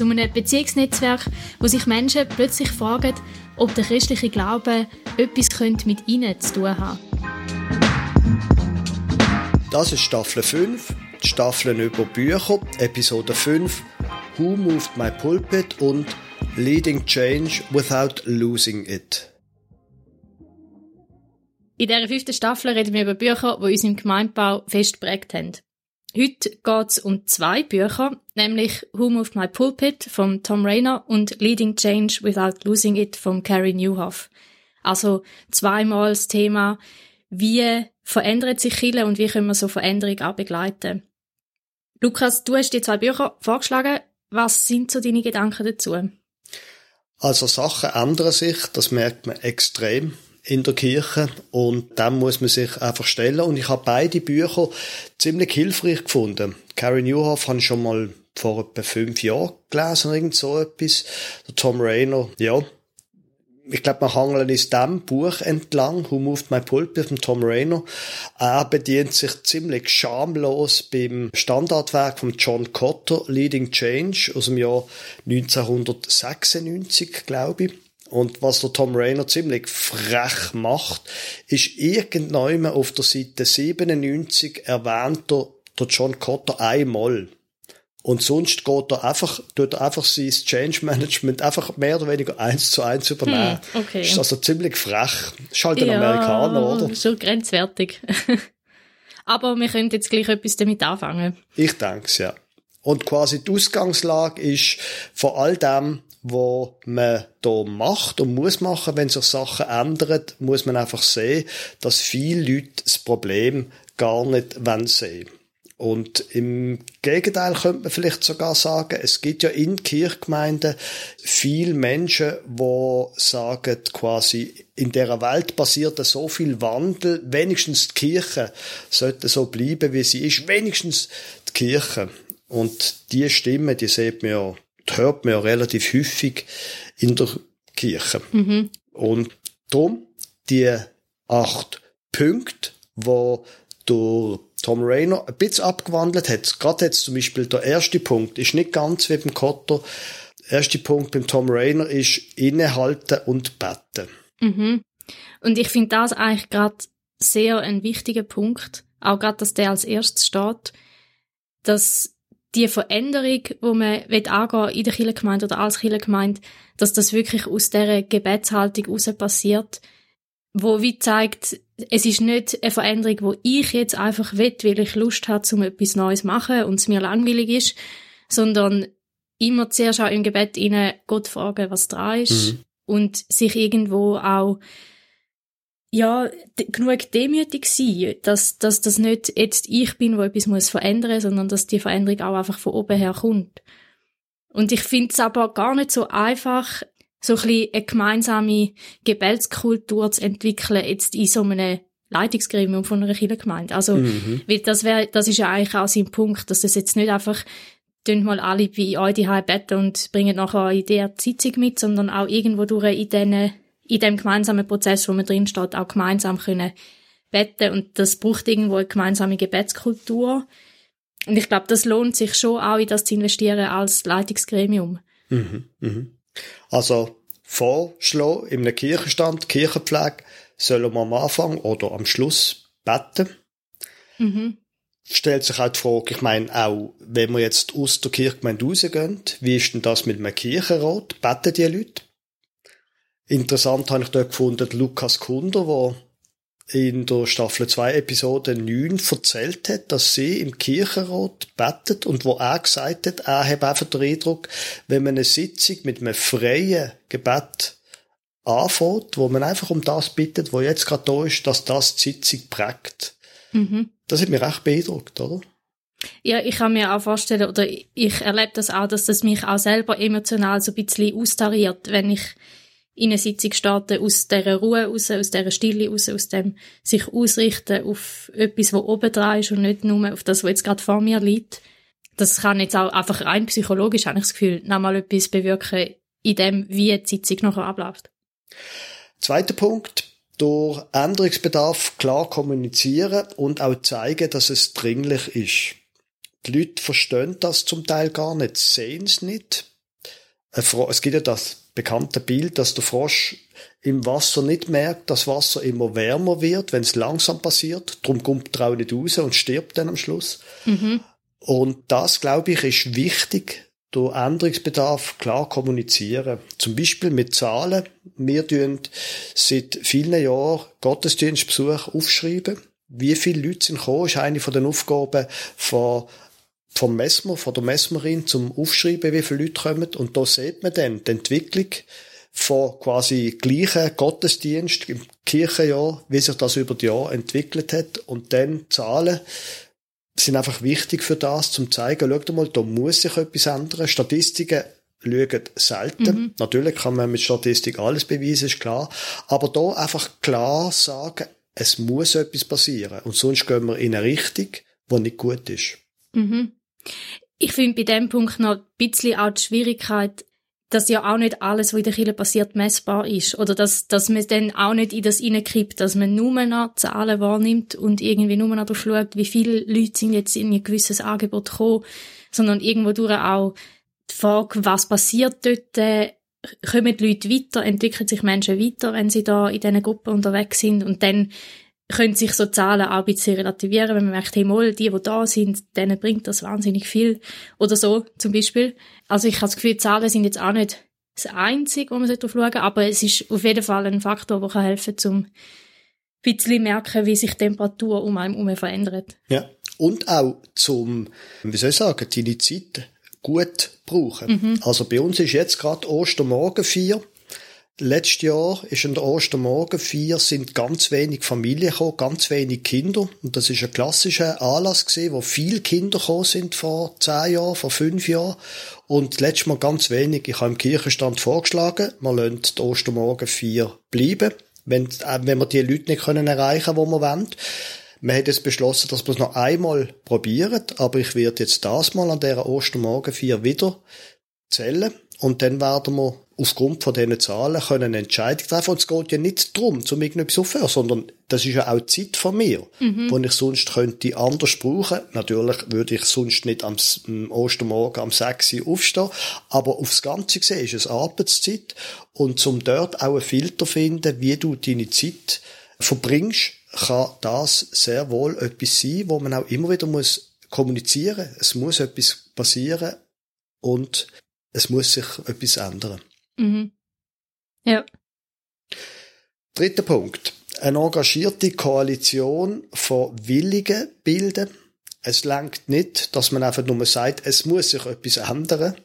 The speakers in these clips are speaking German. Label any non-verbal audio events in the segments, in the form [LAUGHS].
Zu einem Beziehungsnetzwerk, wo sich Menschen plötzlich fragen, ob der christliche Glaube etwas mit ihnen zu tun hat. Das ist Staffel 5, die Staffeln über Bücher, Episode 5, Who Moved My Pulpit und Leading Change Without Losing It. In dieser fünften Staffel reden wir über Bücher, die uns im Gemeindebau fest geprägt haben. Heute geht es um zwei Bücher, nämlich Who Moved My Pulpit von Tom Rayner und Leading Change Without Losing It von Carrie Newhoff. Also zweimal das Thema, wie verändert sich Chile und wie können wir so Veränderung auch begleiten. Lukas, du hast die zwei Bücher vorgeschlagen. Was sind so deine Gedanken dazu? Also Sachen ändern sich, das merkt man extrem in der Kirche und dann muss man sich einfach stellen und ich habe beide Bücher ziemlich hilfreich gefunden. Carrie Newhoff habe ich schon mal vor etwa fünf Jahren gelesen, irgend so etwas. Der Tom Rayner, ja. Ich glaube, wir hangeln ist dem Buch entlang, Who Moved My Pulpit von Tom Rayner. Er bedient sich ziemlich schamlos beim Standardwerk von John Cotter, Leading Change, aus dem Jahr 1996, glaube ich. Und was der Tom Rayner ziemlich frech macht, ist irgendwann auf der Seite 97 erwähnt er der John Cotter einmal. Und sonst geht er einfach, tut er einfach sein Change Management einfach mehr oder weniger eins zu eins übernehmen. Hm, okay. Ist also ziemlich frech. Ist halt ein ja, Amerikaner, oder? Schon grenzwertig. [LAUGHS] Aber wir können jetzt gleich etwas damit anfangen. Ich denke es, ja. Und quasi die Ausgangslage ist vor all dem, wo man da macht und muss machen, wenn sich Sachen ändern, muss man einfach sehen, dass viele Leute das Problem gar nicht sehen. Und im Gegenteil könnte man vielleicht sogar sagen, es gibt ja in Kirchgemeinden viele Menschen, die sagen quasi, in der Welt passiert so viel Wandel, wenigstens die Kirche sollte so bleiben, wie sie ist, wenigstens die Kirche. Und die Stimme, die sieht man ja hört man ja relativ häufig in der Kirche. Mhm. Und darum die acht Punkte, wo durch Tom Rayner ein bisschen abgewandelt hat. Gerade jetzt zum Beispiel der erste Punkt ist nicht ganz wie beim Kotter. Der erste Punkt beim Tom Rayner ist innehalten und beten. Mhm. Und ich finde das eigentlich gerade sehr ein wichtiger Punkt. Auch gerade, dass der als erstes steht, dass die Veränderung, wo man angehen in der Kirchengemeinde oder als Kirchengemeinde, dass das wirklich aus dieser Gebetshaltung heraus passiert, wo wie zeigt, es ist nicht eine Veränderung, wo ich jetzt einfach will, weil ich Lust habe, um etwas Neues zu machen und es mir langweilig ist, sondern immer zuerst auch im Gebet ihnen Gott fragen, was dran ist mhm. und sich irgendwo auch ja, genug demütig sein, dass, dass das nicht jetzt ich bin, wo etwas muss verändern, sondern dass die Veränderung auch einfach von oben her kommt. Und ich finde es aber gar nicht so einfach, so ein bisschen eine gemeinsame Gebetskultur zu entwickeln, jetzt in so einem Leitungsgremium von einer Kirchengemeinde. Also, mhm. weil das wäre, das ist ja eigentlich auch sein Punkt, dass das jetzt nicht einfach tun mal alle bei euch die beten und bringen nachher in der Sitzung mit, sondern auch irgendwo durch in diesen in dem gemeinsamen Prozess, wo man drin steht, auch gemeinsam können beten und das braucht irgendwo eine gemeinsame Gebetskultur. Und ich glaube, das lohnt sich schon auch in das zu investieren als Leitungsgremium. Mhm, mhm. Also vorschlagen in einem Kirchenstand, Kirchenpflege, sollen wir am Anfang oder am Schluss beten. Mhm. Stellt sich auch die Frage, ich meine auch, wenn wir jetzt aus der Kirchgemeinde rausgehen, wie ist denn das mit einem Kirchenrat? Beten die Leute? Interessant habe ich dort gefunden, Lukas Kunder, der in der Staffel 2 Episode 9 erzählt hat, dass sie im Kirchenrat betet und wo er gesagt hat, er hat einfach den Eindruck, wenn man eine Sitzung mit einem freien Gebet anfängt, wo man einfach um das bittet, wo jetzt gerade da ist, dass das die Sitzung prägt. Mhm. Das hat mich recht beeindruckt, oder? Ja, ich kann mir auch vorstellen, oder ich erlebe das auch, dass das mich auch selber emotional so ein bisschen austariert, wenn ich in eine Sitzung starte, aus dieser Ruhe raus, aus dieser Stille raus, aus dem sich ausrichten auf etwas, was oben dran ist und nicht nur auf das, was jetzt gerade vor mir liegt. Das kann jetzt auch einfach rein psychologisch, habe ich das Gefühl, nochmal etwas bewirken in dem, wie die Sitzung nachher abläuft. Zweiter Punkt, durch Änderungsbedarf klar kommunizieren und auch zeigen, dass es dringlich ist. Die Leute verstehen das zum Teil gar nicht, sehen es nicht. Es gibt ja das bekannte Bild, dass der Frosch im Wasser nicht merkt, dass Wasser immer wärmer wird, wenn es langsam passiert. Darum kommt er auch nicht raus und stirbt dann am Schluss. Mhm. Und das, glaube ich, ist wichtig, durch Änderungsbedarf klar kommunizieren. Zum Beispiel mit Zahlen. Wir tun seit vielen Jahren Gottesdienstbesuch aufschreiben. Wie viele Leute sind gekommen, ist eine von den Aufgaben von vom Messmer, von der Messmerin zum Aufschreiben, wie viele Leute kommen. Und da sieht man dann die Entwicklung von quasi gleichen Gottesdienst im Kirchenjahr, wie sich das über die Jahre entwickelt hat. Und dann Zahlen sind einfach wichtig für das, zum zeigen, schaut mal, da muss sich etwas ändern. Statistiken schauen selten. Mhm. Natürlich kann man mit Statistik alles beweisen, ist klar. Aber da einfach klar sagen, es muss etwas passieren. Und sonst gehen wir in eine Richtung, die nicht gut ist. Mhm. Ich finde bei dem Punkt noch ein bisschen auch die Schwierigkeit, dass ja auch nicht alles, was in der Kirche passiert, messbar ist. Oder dass, dass man dann auch nicht in das hineinkriegt, dass man nur noch Zahlen wahrnimmt und irgendwie nur noch darauf schaut, wie viele Leute sind jetzt in ein gewisses Angebot gekommen, sondern irgendwo durch auch die Frage, was passiert dort, äh, kommen die Leute weiter, entwickeln sich Menschen weiter, wenn sie da in diesen Gruppen unterwegs sind und dann können sich so Zahlen auch ein bisschen relativieren, wenn man merkt, hey, mal, die, die da sind, denen bringt das wahnsinnig viel. Oder so, zum Beispiel. Also ich habe das Gefühl, Zahlen sind jetzt auch nicht das Einzige, wo man darauf schauen sollte, aber es ist auf jeden Fall ein Faktor, der helfen kann, um ein bisschen merken, wie sich die Temperatur um einen herum verändert. Ja. Und auch zum, wie soll ich sagen, deine Zeit gut brauchen. Mhm. Also bei uns ist jetzt gerade Ostermorgen 4 Letztes Jahr ist an der Ostermorgen vier sind ganz wenig Familien gekommen, ganz wenig Kinder. Und das ist ein klassischer Anlass gewesen, wo viele Kinder gekommen sind vor zehn Jahren, vor fünf Jahren. Und letztes Mal ganz wenig. Ich habe im Kirchenstand vorgeschlagen, man lasst die Ostermorgen vier bleiben, wenn, äh, wenn wir die Leute nicht können erreichen, wo wir wollen. Wir haben jetzt beschlossen, dass wir es noch einmal probieren, aber ich werde jetzt das mal an dieser Ostermorgen vier wieder zählen und dann werden wir aufgrund von diesen Zahlen können eine Entscheidung treffen. Und es geht ja nicht darum, zum irgendetwas aufhören, sondern das ist ja auch Zeit von mir, mhm. wo ich sonst könnte anders brauchen. Natürlich würde ich sonst nicht am Ostermorgen am 6 Uhr aufstehen, aber aufs Ganze gesehen ist es Arbeitszeit. Und zum dort auch einen Filter finden, wie du deine Zeit verbringst, kann das sehr wohl etwas sein, wo man auch immer wieder muss kommunizieren. Es muss etwas passieren und es muss sich etwas ändern. Mhm. Ja. Dritter Punkt. Eine engagierte Koalition von Willigen bilden. Es langt nicht, dass man einfach nur sagt, es muss sich etwas ändern,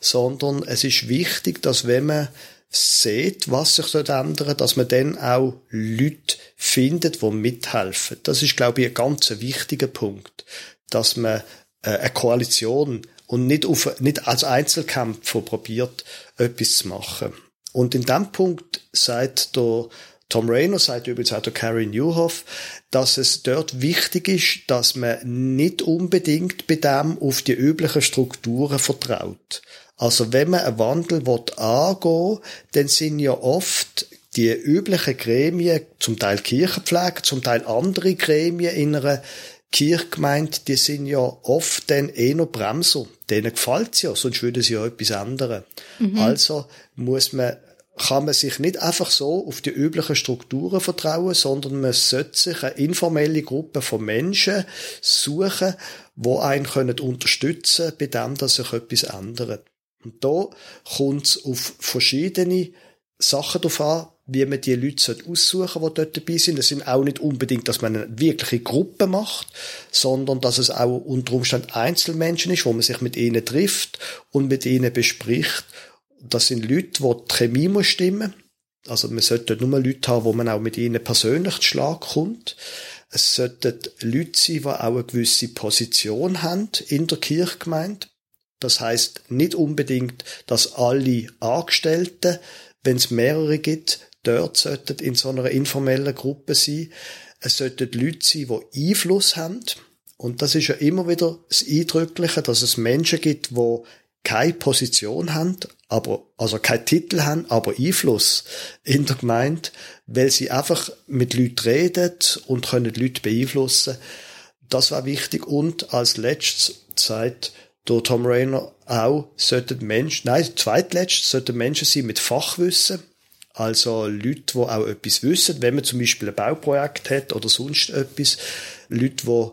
sondern es ist wichtig, dass wenn man sieht, was sich dort ändert, dass man dann auch Leute findet, die mithelfen. Das ist, glaube ich, ein ganz wichtiger Punkt, dass man äh, eine Koalition und nicht, auf, nicht als Einzelkämpfer probiert, etwas zu machen. Und in dem Punkt sagt der Tom Rayner, sagt übrigens auch der Carrie Newhoff, dass es dort wichtig ist, dass man nicht unbedingt bei dem auf die üblichen Strukturen vertraut. Also wenn man einen Wandel angehen dann sind ja oft die üblichen Gremien, zum Teil Kirchenpflege, zum Teil andere Gremien in einer Kirchgemeinde, die sind ja oft dann eh noch Bremser. Denen gefällt's ja, sonst würden sie ja etwas ändern. Mhm. Also muss man, kann man sich nicht einfach so auf die üblichen Strukturen vertrauen, sondern man sollte sich eine informelle Gruppe von Menschen suchen, die einen können unterstützen bei dem, dass sich etwas ändert. Und da kommt es auf verschiedene Sachen drauf an, wie man die Leute aussuchen die dort dabei sind. Es sind auch nicht unbedingt, dass man eine wirkliche Gruppe macht, sondern dass es auch unter Umständen Einzelmenschen ist, wo man sich mit ihnen trifft und mit ihnen bespricht. Das sind Leute, wo die Chemie muss stimmen. Also man sollte nur Leute haben, wo man auch mit ihnen persönlich zu Schlag kommt. Es sollten Leute sein, die auch eine gewisse Position haben in der Kirchgemeinde. Das heißt nicht unbedingt, dass alle Angestellten, wenn es mehrere gibt, dort sollten in so einer informellen Gruppe sein. Es sollten Leute sein, die Einfluss haben. Und das ist ja immer wieder das Eindrückliche, dass es Menschen gibt, die keine Position haben, aber, also keinen Titel haben, aber Einfluss in der Gemeinde, weil sie einfach mit Leuten reden und können Leute beeinflussen. Das war wichtig. Und als letztes sagt der Tom Rayner auch, sollten Menschen, nein, zweitletzt sollten Menschen sein mit Fachwissen. Also Leute, die auch etwas wissen, wenn man zum Beispiel ein Bauprojekt hat oder sonst etwas. Leute, die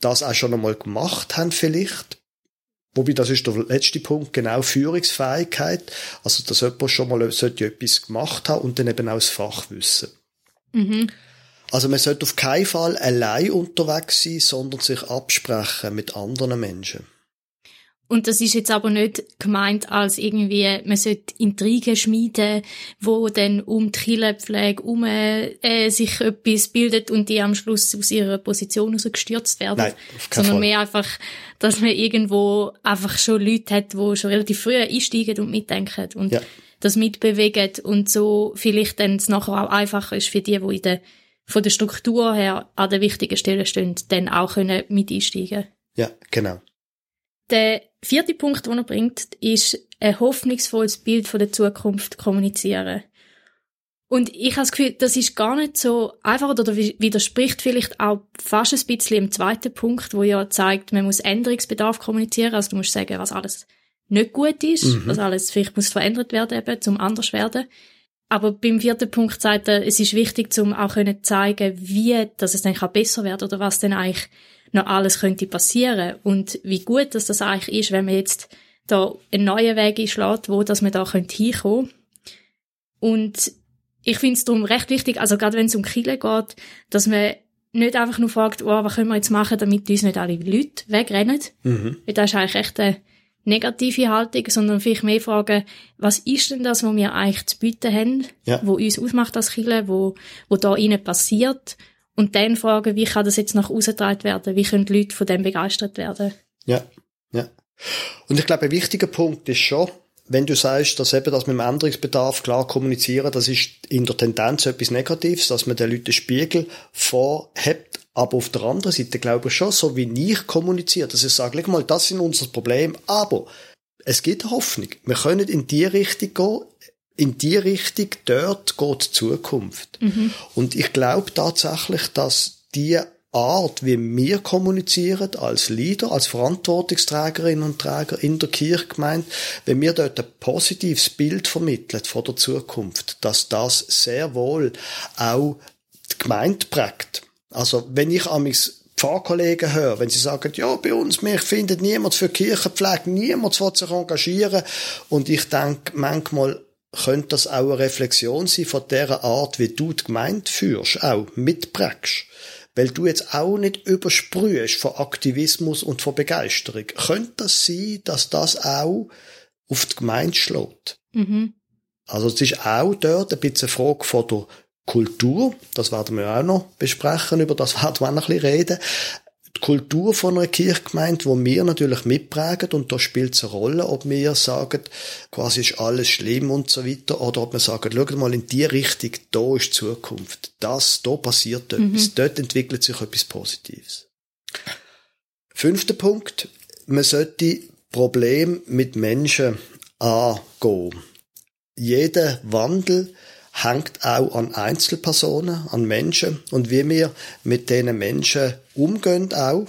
das auch schon einmal gemacht haben vielleicht. Wobei, das ist der letzte Punkt, genau Führungsfähigkeit. Also, dass jemand schon mal sollte etwas gemacht haben und dann eben auch das Fachwissen. Mhm. Also, man sollte auf keinen Fall allein unterwegs sein, sondern sich absprechen mit anderen Menschen. Und das ist jetzt aber nicht gemeint als irgendwie, man sollte Intrigen schmieden, wo dann um die Killenpflege um äh, sich etwas bildet und die am Schluss aus ihrer Position rausgestürzt werden. Nein, Sondern Fall. mehr einfach, dass man irgendwo einfach schon Leute hat, die schon relativ früh einsteigen und mitdenken und ja. das mitbewegen und so vielleicht dann es nachher auch einfacher ist für die, die in der, von der Struktur her an der wichtigen Stelle stehen, dann auch können mit einsteigen. Ja, genau. Der vierte Punkt, den er bringt, ist ein hoffnungsvolles Bild von der Zukunft kommunizieren. Und ich habe das Gefühl, das ist gar nicht so einfach oder widerspricht vielleicht auch fast ein bisschen im zweiten Punkt, wo ja zeigt, man muss Änderungsbedarf kommunizieren. Also du musst sagen, was alles nicht gut ist, mhm. was alles vielleicht muss verändert werden eben, zum anders werden. Aber beim vierten Punkt sagt er, es ist wichtig, um auch können zeigen, wie, dass es dann besser werden oder was denn eigentlich noch alles könnte passieren und wie gut dass das eigentlich ist, wenn man jetzt da einen neuen Weg einschlägt, wo dass man da könnte hinkommen und ich finde es darum recht wichtig, also gerade wenn es um Kiel geht, dass man nicht einfach nur fragt, oh, was können wir jetzt machen, damit uns nicht alle Leute wegrennen. Mhm. Das ist eigentlich echt eine negative Haltung, sondern vielleicht mehr fragen, was ist denn das, was wir eigentlich zu bieten haben, ja. wo uns ausmacht als Kiel, wo, wo da innen passiert und dann fragen, wie kann das jetzt nach außen getragen werden? Wie können die Leute von dem begeistert werden? Ja, ja. Und ich glaube, ein wichtiger Punkt ist schon, wenn du sagst, dass eben das mit dem Änderungsbedarf klar kommunizieren, das ist in der Tendenz etwas Negatives, dass man den Leuten Spiegel vorhebt. Aber auf der anderen Seite glaube ich schon, so wie ich kommuniziere, dass ich sage, mal, das ist unser Problem, aber es gibt Hoffnung. Wir können in die Richtung gehen in die Richtung, dort geht die Zukunft. Mhm. Und ich glaube tatsächlich, dass die Art, wie wir kommunizieren als Leader, als Verantwortungsträgerinnen und Träger in der Kirchgemeinde, wenn wir dort ein positives Bild vermitteln von der Zukunft, dass das sehr wohl auch die Gemeinde prägt. Also, wenn ich an mich Pfarrkollegen höre, wenn sie sagen, ja, bei uns, wir finden niemand für Kirchenpflege, niemand will sich engagieren. Und ich denke manchmal, könnte das auch eine Reflexion sein von der Art, wie du die Gemeinde führst, auch mitprägst. Weil du jetzt auch nicht übersprühst von Aktivismus und von Begeisterung. Könnte das sein, dass das auch auf die Gemeinde schlägt? Mhm. Also es ist auch dort ein bisschen eine Frage von der Kultur, das werden wir auch noch besprechen, über das [LAUGHS] werden wir auch noch ein bisschen reden die Kultur von einer Kirchgemeinde, wo wir natürlich mitprägen und da spielt es eine Rolle, ob wir sagen, quasi ist alles schlimm und so weiter, oder ob wir sagen, schau mal in die Richtung, da ist Zukunft, das, da passiert mhm. etwas, dort entwickelt sich etwas Positives. Fünfter Punkt, man sollte Problem mit Menschen angehen. Jeder Wandel hängt auch an Einzelpersonen, an Menschen und wie wir mit diesen Menschen umgehen auch,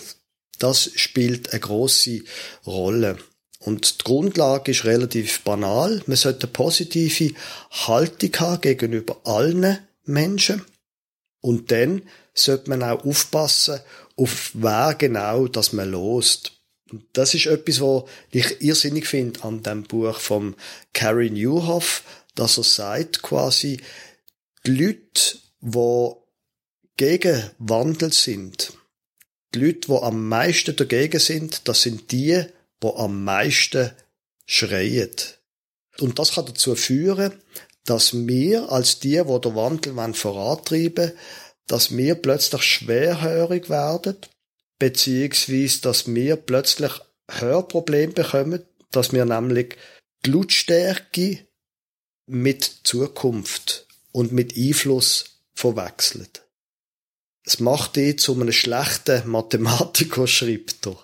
das spielt eine große Rolle. Und die Grundlage ist relativ banal. Man sollte eine positive Haltung haben gegenüber allen Menschen. Und dann sollte man auch aufpassen, auf wer genau das man lost. Das ist etwas, was ich irrsinnig finde an dem Buch vom Carrie Newhoff, dass er sagt quasi, die Leute, die gegen Wandel sind, die Leute, die am meisten dagegen sind, das sind die, die am meisten schreien. Und das kann dazu führen, dass wir als die, die den Wandel vorantreiben dass wir plötzlich schwerhörig werden, beziehungsweise, dass wir plötzlich Hörprobleme bekommen, dass wir nämlich die Lautstärke mit Zukunft und mit Einfluss verwechseln. Es macht ihn zu einem schlechten Mathematiker, schreibt er.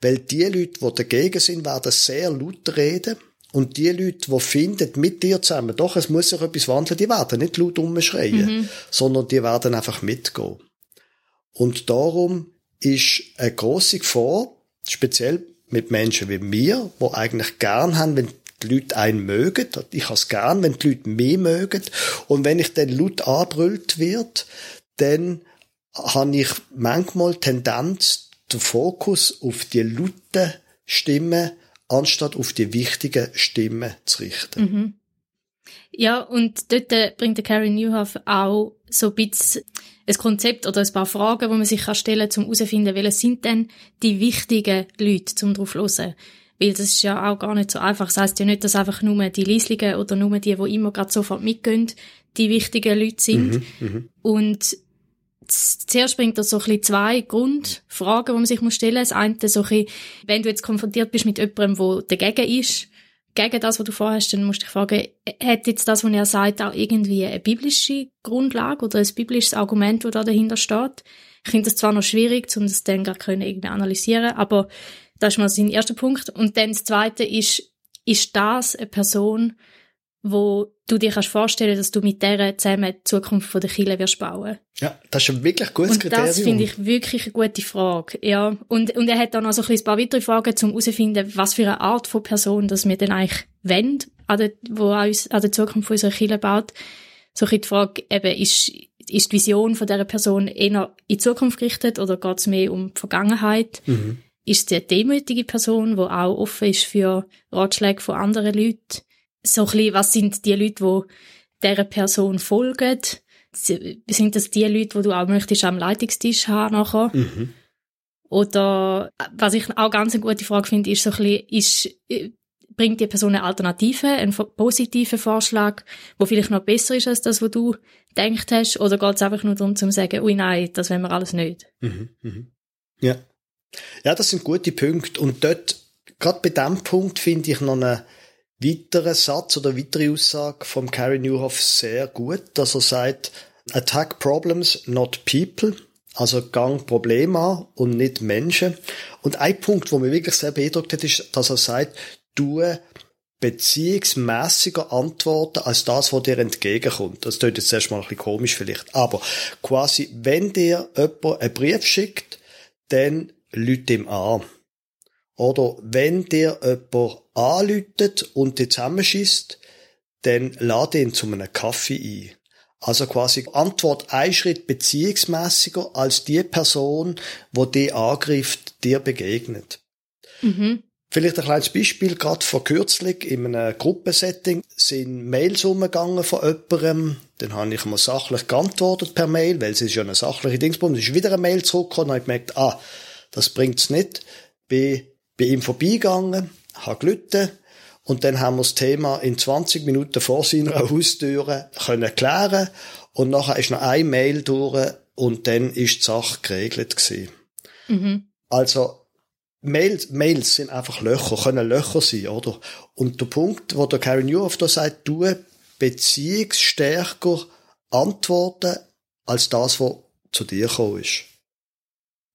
Weil die Leute, die dagegen sind, werden sehr laut reden. Und die Leute, die finden, mit dir zusammen, doch, es muss sich etwas wandeln, die werden nicht laut umschreien, mhm. sondern die werden einfach mitgehen. Und darum ist eine grosse Gefahr, speziell mit Menschen wie mir, die eigentlich gern haben, wenn die Leute einen mögen. Ich habe es gern, wenn die Leute mich mögen. Und wenn ich dann laut anbrüllt wird, dann habe ich manchmal Tendenz, den Fokus auf die lauten Stimmen anstatt auf die wichtigen Stimmen zu richten. Mhm. Ja, und dort bringt der Carrie Newhoff auch so ein bisschen ein Konzept oder ein paar Fragen, die man sich stellen kann, um herauszufinden, welche sind denn die wichtigen Leute, um drauf zu hören. Weil das ist ja auch gar nicht so einfach. Das heisst ja nicht, dass einfach nur die Leislichen oder nur die, die immer gerade sofort mitgehen, die wichtigen Leute sind. Mhm, mhm. und zuerst bringt er so ein bisschen zwei Grundfragen, die man sich stellen muss. Das eine so ein bisschen, wenn du jetzt konfrontiert bist mit jemandem, der dagegen ist, gegen das, was du vorhast, dann musst du dich fragen, hat jetzt das, was er sagt, auch irgendwie eine biblische Grundlage oder ein biblisches Argument, das da dahinter steht? Ich finde das zwar noch schwierig, um das dann gar können irgendwie analysieren, aber das ist mal sein erster Punkt. Und dann das zweite ist, ist das eine Person, wo du dir kannst vorstellen, dass du mit der zusammen die Zukunft von der Kirche wirst bauen. Ja, das ist ein wirklich gutes und Kriterium. das finde ich wirklich eine gute Frage. Ja, und, und er hat dann auch so ein paar weitere Fragen, um herauszufinden, was für eine Art von Person, dass wir dann eigentlich wollen, an der, wo uns an der Zukunft unserer Kirche baut. So ein die Frage eben, ist, ist die Vision von dieser Person eher in die Zukunft gerichtet oder geht es mehr um die Vergangenheit? Mhm. Ist sie eine demütige Person, die auch offen ist für Ratschläge von anderen Leuten? so ein bisschen, was sind die Leute, die dieser Person folgen? Sind das die Leute, die du auch möchtest am Leitungstisch haben nachher? Mhm. Oder, was ich auch ganz eine gute Frage finde, ist so ein bisschen, ist, bringt die Person eine Alternative, einen positiven Vorschlag, wo vielleicht noch besser ist als das, was du denkt hast? Oder geht es einfach nur darum, zu sagen, ui nein, das wollen wir alles nicht? Mhm, mhm. Ja. Ja, das sind gute Punkte. Und dort, gerade bei dem Punkt finde ich noch eine, weiterer Satz oder weitere Aussage vom Carrie Newhoff sehr gut, dass er sagt, attack problems, not people. Also gang Probleme an und nicht Menschen. Und ein Punkt, wo mir wirklich sehr beeindruckt hat, ist, dass er sagt, du beziehungsmäßiger antworten als das, was dir entgegenkommt. Das klingt jetzt erstmal ein bisschen komisch vielleicht. Aber quasi, wenn dir jemand einen Brief schickt, dann lüt ihm an. Oder wenn dir jemand anläutet und dich zusammenschießt, dann lade ihn zu einem Kaffee ein. Also quasi Antwort ein Schritt beziehungsmäßiger als die Person, wo die angreift, dir begegnet. Mhm. Vielleicht ein kleines Beispiel, gerade vor kürzlich in einem Gruppensetting sind Mails umgegangen von jemandem, dann habe ich mal sachlich geantwortet per Mail, weil es ist ja eine sachliche Dingsbums, es ist wieder eine Mail zurückgekommen, und habe gemerkt, ah, das bringt's nicht. Bin bei ihm vorbeigegangen, habe gelitten und dann haben wir das Thema in 20 Minuten vor seiner [LAUGHS] Haustür können klären und nachher ist noch ein Mail durch und dann ist die Sache geregelt gewesen. Mhm. Also Mails, Mails sind einfach Löcher, können Löcher sein, oder? Und der Punkt, wo der Carrie Newhoff da sagt, du beziehungsstärker antworten als das, was zu dir gekommen ist.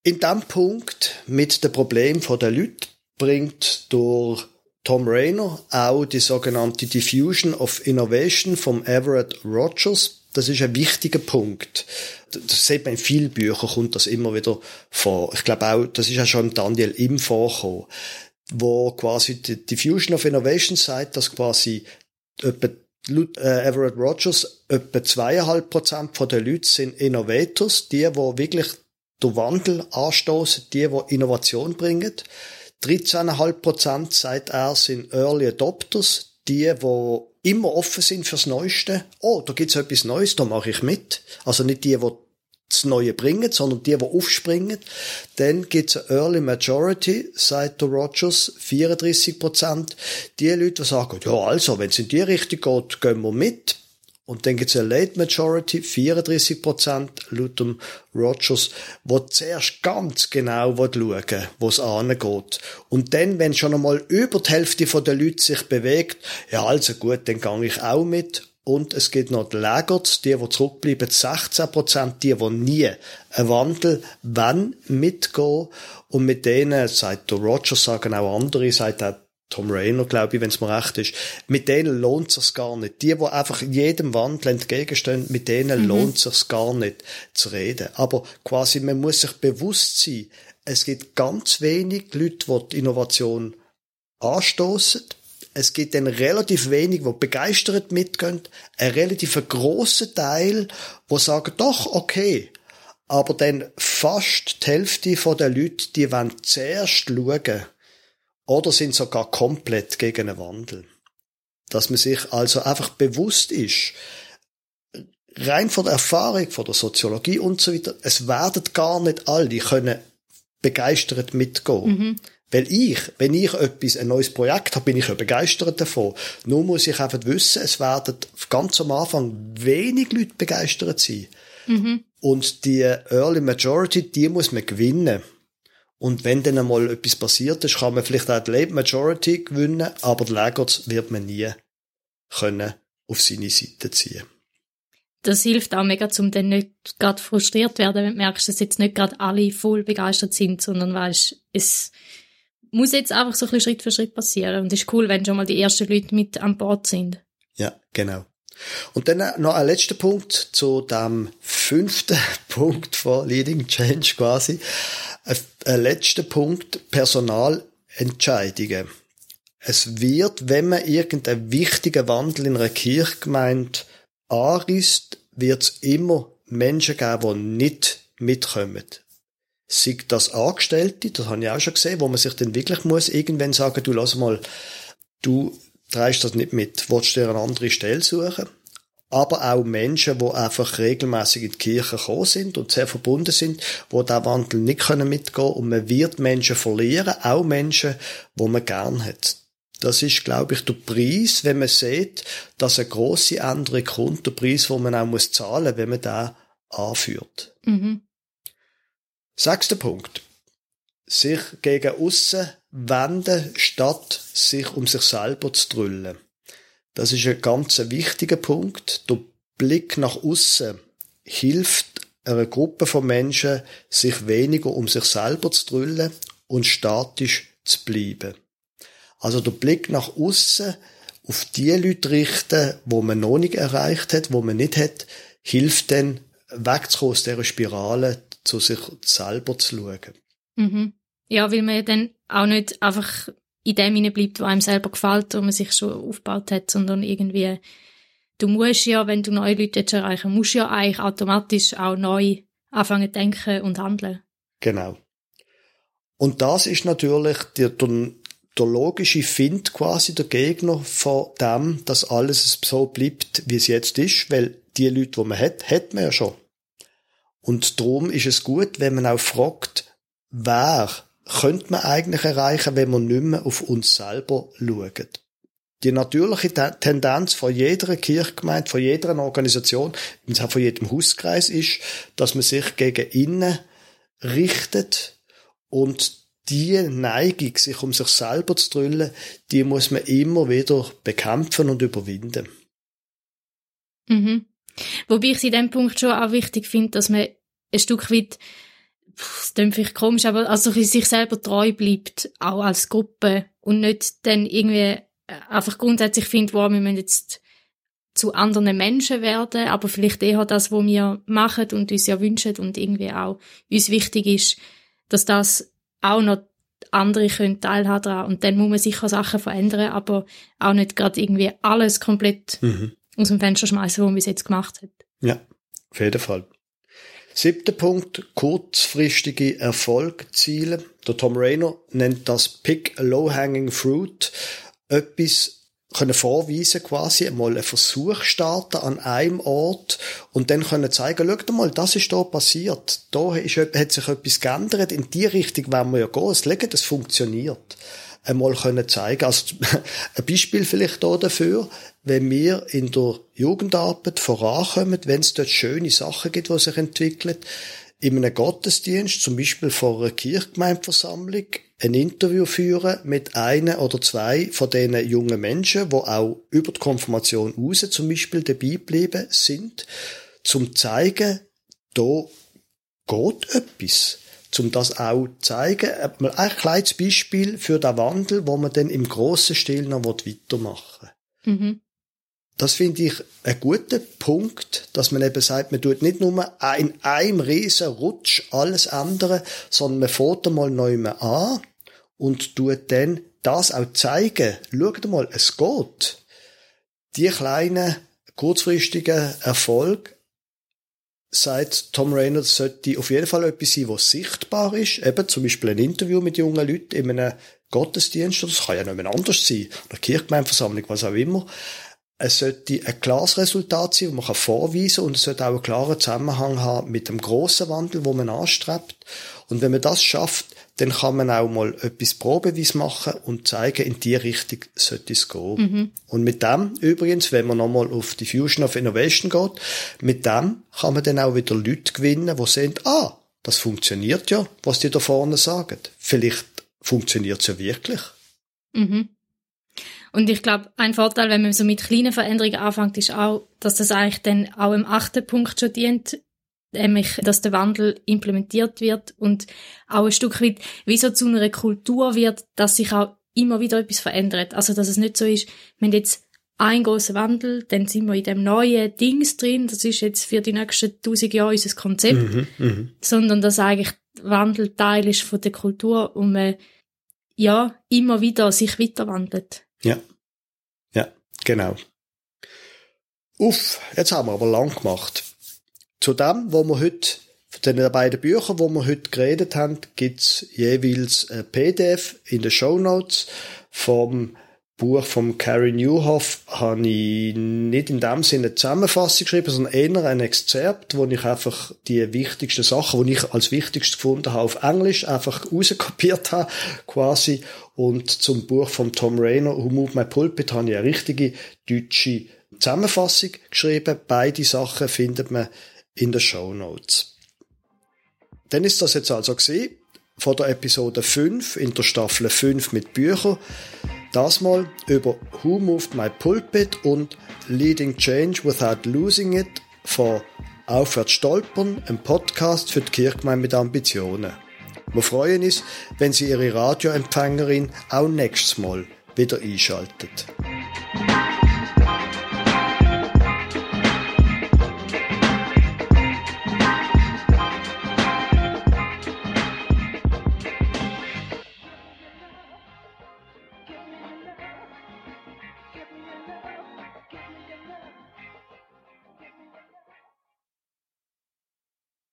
In dem Punkt mit dem Problem der Leute bringt durch Tom Rayner auch die sogenannte Diffusion of Innovation vom Everett Rogers. Das ist ein wichtiger Punkt. Das sieht man in vielen Büchern, kommt das immer wieder vor. Ich glaube auch, das ist ja schon Daniel Im vorgekommen, wo quasi die Diffusion of Innovation sagt, dass quasi etwa äh, Everett Rogers etwa zweieinhalb Prozent der Leute sind Innovators, die, die wirklich den Wandel anstoßen, die, die Innovation bringen. 13,5% sagt er, sind Early Adopters, die, die immer offen sind fürs Neueste. Oh, da gibt's etwas Neues, da mache ich mit. Also nicht die, die das Neue bringen, sondern die, die aufspringen. Dann gibt's eine Early Majority, sagt der Rogers, 34% Die Leute, die sagen, ja, also, wenn es in die Richtung geht, gehen wir mit. Und dann gibt es eine Late Majority, 34 laut dem Rogers, wo zuerst ganz genau schauen wo es angeht. Und dann, wenn schon einmal über die Hälfte der Leute sich bewegt, ja, also gut, dann gehe ich auch mit. Und es gibt noch die Laggards, die, die zurückbleiben, 16% die, die nie einen Wandel wenn mitgehen. Und mit denen, sagt der Rogers, sagen auch andere, sagt auch Tom Rayner, glaube ich, wenn es mir recht ist, mit denen lohnt es gar nicht. Die, die einfach jedem Wandel entgegenstehen, mit denen mhm. lohnt es gar nicht zu reden. Aber quasi, man muss sich bewusst sein, es gibt ganz wenig Leute, die die Innovation anstoßen. Es gibt dann relativ wenig, die begeistert mitgehen. Ein relativ grosser Teil, wo sagen, doch, okay. Aber dann fast die Hälfte der Leute, die wollen zuerst schauen, oder sind sogar komplett gegen einen Wandel. Dass man sich also einfach bewusst ist, rein von der Erfahrung, von der Soziologie und so weiter, es werden gar nicht alle können begeistert mitgehen. Mhm. Weil ich, wenn ich etwas, ein neues Projekt habe, bin ich ja begeistert davon. Nur muss ich einfach wissen, es werden ganz am Anfang wenig Leute begeistert sein. Mhm. Und die Early Majority, die muss man gewinnen. Und wenn dann einmal etwas passiert ist, kann man vielleicht auch die Late Majority gewinnen, aber die Laggards wird man nie können auf seine Seite ziehen. Das hilft auch mega, um dann nicht gerade frustriert werden, wenn du merkst, dass jetzt nicht gerade alle voll begeistert sind, sondern weißt, es muss jetzt einfach so ein bisschen Schritt für Schritt passieren. Und es ist cool, wenn schon mal die ersten Leute mit an Bord sind. Ja, genau. Und dann noch ein letzter Punkt zu dem fünften [LAUGHS] Punkt von Leading Change quasi. Ein letzter Punkt, Personalentscheidungen. Es wird, wenn man irgendeinen wichtigen Wandel in einer Kirchgemeinde anrisst, wird es immer Menschen geben, die nicht mitkommen. Sei das Angestellte, das habe ich auch schon gesehen, wo man sich dann wirklich muss irgendwann sagen, du lass mal, du drehst das nicht mit, willst du dir eine andere Stelle suchen? Aber auch Menschen, die einfach regelmäßig in die Kirche gekommen sind und sehr verbunden sind, wo der Wandel nicht können mitgehen und man wird Menschen verlieren, auch Menschen, wo man gern hat. Das ist, glaube ich, der Preis, wenn man sieht, dass eine große Änderung kommt, der Preis, wo man auch muss zahlen, wenn man da anführt. Mhm. Sechster Punkt. Sich gegen aussen wenden, statt sich um sich selber zu drüllen. Das ist ein ganz wichtiger Punkt. Der Blick nach außen hilft einer Gruppe von Menschen, sich weniger um sich selber zu drüllen und statisch zu bleiben. Also der Blick nach außen auf die Leute richten, wo man noch nicht erreicht hat, wo man nicht hat, hilft dann wegzukommen aus dieser Spirale, zu sich selber zu schauen. Mhm. Ja, weil man dann auch nicht einfach in dem bleibt, was einem selber gefällt, wo man sich schon aufgebaut hat, sondern irgendwie, du musst ja, wenn du neue Leute erreichen, musst ja eigentlich automatisch auch neu anfangen zu denken und handeln. Genau. Und das ist natürlich der, der, der logische Find quasi der Gegner von dem, dass alles so bleibt, wie es jetzt ist, weil die Leute, die man hat, hat man ja schon. Und darum ist es gut, wenn man auch fragt, wer könnte man eigentlich erreichen, wenn man nicht mehr auf uns selber schaut. Die natürliche Tendenz von jeder Kirchgemeinde, von jeder Organisation, auch von jedem Hauskreis ist, dass man sich gegen innen richtet und die Neigung, sich um sich selber zu drüllen, die muss man immer wieder bekämpfen und überwinden. Mhm. Wobei ich in dem Punkt schon auch wichtig finde, dass man ein Stück weit das klingt vielleicht komisch, aber also sich selber treu bleibt, auch als Gruppe und nicht dann irgendwie äh, einfach grundsätzlich findet, wow, wir müssen jetzt zu anderen Menschen werden, aber vielleicht eher das, was wir machen und uns ja wünschen und irgendwie auch uns wichtig ist, dass das auch noch andere können teilhaben daran. Und dann muss man sicher Sachen verändern, aber auch nicht gerade irgendwie alles komplett mhm. aus dem Fenster schmeißen, was man bis jetzt gemacht hat. Ja, auf jeden Fall. Siebter Punkt, kurzfristige Erfolgziele. Der Tom Rayner nennt das Pick Low-Hanging Fruit. Etwas können vorweisen quasi, mal einen Versuch starten an einem Ort und dann können zeigen, schau mal, das ist da passiert. Da ist, hat sich etwas geändert, in die Richtung wollen wir ja gehen, es legen, das funktioniert. Einmal können zeigen. Also [LAUGHS] ein Beispiel vielleicht hier dafür, wenn wir in der Jugendarbeit vorankommen, wenn es dort schöne Sachen gibt, die sich entwickeln, in einem Gottesdienst, zum Beispiel vor einer Kirchgemeindeversammlung, ein Interview führen mit einer oder zwei von diesen jungen Menschen, die auch über die Konfirmation raus zum Beispiel dabei geblieben sind, zum zeigen, da geht etwas. Zum das auch zeigen, mal ein kleines Beispiel für den Wandel, wo man dann im grossen Stil noch weitermachen will. Mhm das finde ich einen guten Punkt, dass man eben sagt, man tut nicht nur in einem riesen Rutsch alles ändern, sondern man fährt einmal neu an und tut dann das auch zeigen. Schaut mal, es geht. Die kleinen, kurzfristigen Erfolg sagt Tom Reynolds, sollte auf jeden Fall etwas sein, was sichtbar ist. Eben zum Beispiel ein Interview mit jungen Leuten in einem Gottesdienst, das kann ja nicht mehr anders sein, eine Kirchgemeindeversammlung, was auch immer es sollte ein klares Resultat sein, das man vorweisen kann und es sollte auch einen klaren Zusammenhang haben mit dem grossen Wandel, wo man anstrebt. Und wenn man das schafft, dann kann man auch mal etwas probeweise machen und zeigen, in die Richtung sollte es gehen. Mhm. Und mit dem, übrigens, wenn man nochmal auf die Fusion of Innovation geht, mit dem kann man dann auch wieder Leute gewinnen, die sehen, ah, das funktioniert ja, was die da vorne sagen. Vielleicht funktioniert es ja wirklich. Mhm. Und ich glaube, ein Vorteil, wenn man so mit kleinen Veränderungen anfängt, ist auch, dass das eigentlich dann auch im achten Punkt schon dient, nämlich, dass der Wandel implementiert wird und auch ein Stück weit wie so zu einer Kultur wird, dass sich auch immer wieder etwas verändert. Also, dass es nicht so ist, wenn jetzt ein großer Wandel, dann sind wir in dem neuen Dings drin, das ist jetzt für die nächsten tausend Jahre unser Konzept, mhm, mh. sondern dass eigentlich Wandel Teil ist von der Kultur und man ja immer wieder sich weiterwandelt. Ja. Ja, genau. Uff, jetzt haben wir aber lang gemacht. Zu dem, wo wir heute, von den beiden Büchern, wo wir heute geredet haben, gibt's jeweils ein PDF in den Show Notes vom Buch von Carrie Newhoff habe ich nicht in dem Sinne eine Zusammenfassung geschrieben, sondern eher ein Exzerpt, wo ich einfach die wichtigsten Sachen, die ich als wichtigst gefunden habe, auf Englisch einfach [LAUGHS] rauskopiert habe, quasi. Und zum Buch von Tom Rayner, Who Moved My Pulpit, habe ich eine richtige deutsche Zusammenfassung geschrieben. Beide Sachen findet man in den Show Notes. Dann ist das jetzt also gesehen von der Episode 5 in der Staffel 5 mit Büchern. Das mal über Who Moved My Pulpit und Leading Change Without Losing It von Aufwärts Stolpern, ein Podcast für die Kirchgemeinde mit Ambitionen. Wir freuen uns, wenn Sie Ihre Radioempfängerin auch nächstes Mal wieder einschaltet.